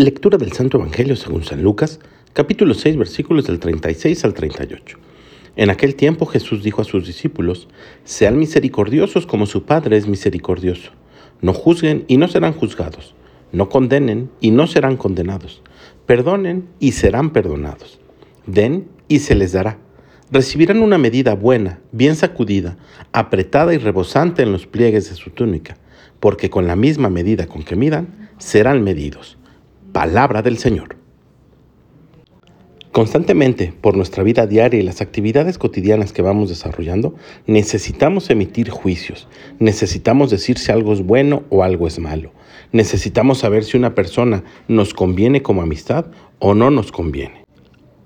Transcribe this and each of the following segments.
Lectura del Santo Evangelio según San Lucas, capítulo 6, versículos del 36 al 38. En aquel tiempo Jesús dijo a sus discípulos, Sean misericordiosos como su Padre es misericordioso. No juzguen y no serán juzgados. No condenen y no serán condenados. Perdonen y serán perdonados. Den y se les dará. Recibirán una medida buena, bien sacudida, apretada y rebosante en los pliegues de su túnica, porque con la misma medida con que midan, serán medidos. Palabra del Señor. Constantemente, por nuestra vida diaria y las actividades cotidianas que vamos desarrollando, necesitamos emitir juicios, necesitamos decir si algo es bueno o algo es malo, necesitamos saber si una persona nos conviene como amistad o no nos conviene.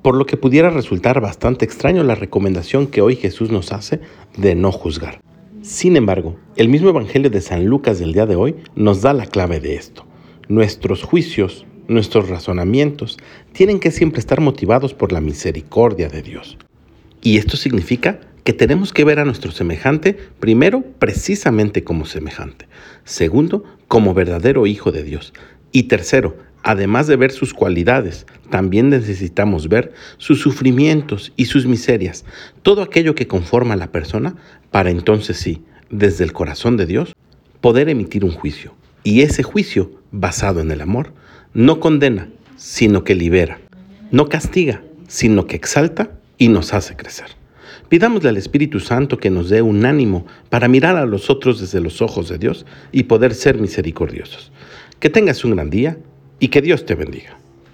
Por lo que pudiera resultar bastante extraño la recomendación que hoy Jesús nos hace de no juzgar. Sin embargo, el mismo Evangelio de San Lucas del día de hoy nos da la clave de esto. Nuestros juicios Nuestros razonamientos tienen que siempre estar motivados por la misericordia de Dios. Y esto significa que tenemos que ver a nuestro semejante, primero, precisamente como semejante, segundo, como verdadero Hijo de Dios, y tercero, además de ver sus cualidades, también necesitamos ver sus sufrimientos y sus miserias, todo aquello que conforma a la persona, para entonces sí, desde el corazón de Dios, poder emitir un juicio. Y ese juicio, basado en el amor, no condena, sino que libera. No castiga, sino que exalta y nos hace crecer. Pidámosle al Espíritu Santo que nos dé un ánimo para mirar a los otros desde los ojos de Dios y poder ser misericordiosos. Que tengas un gran día y que Dios te bendiga.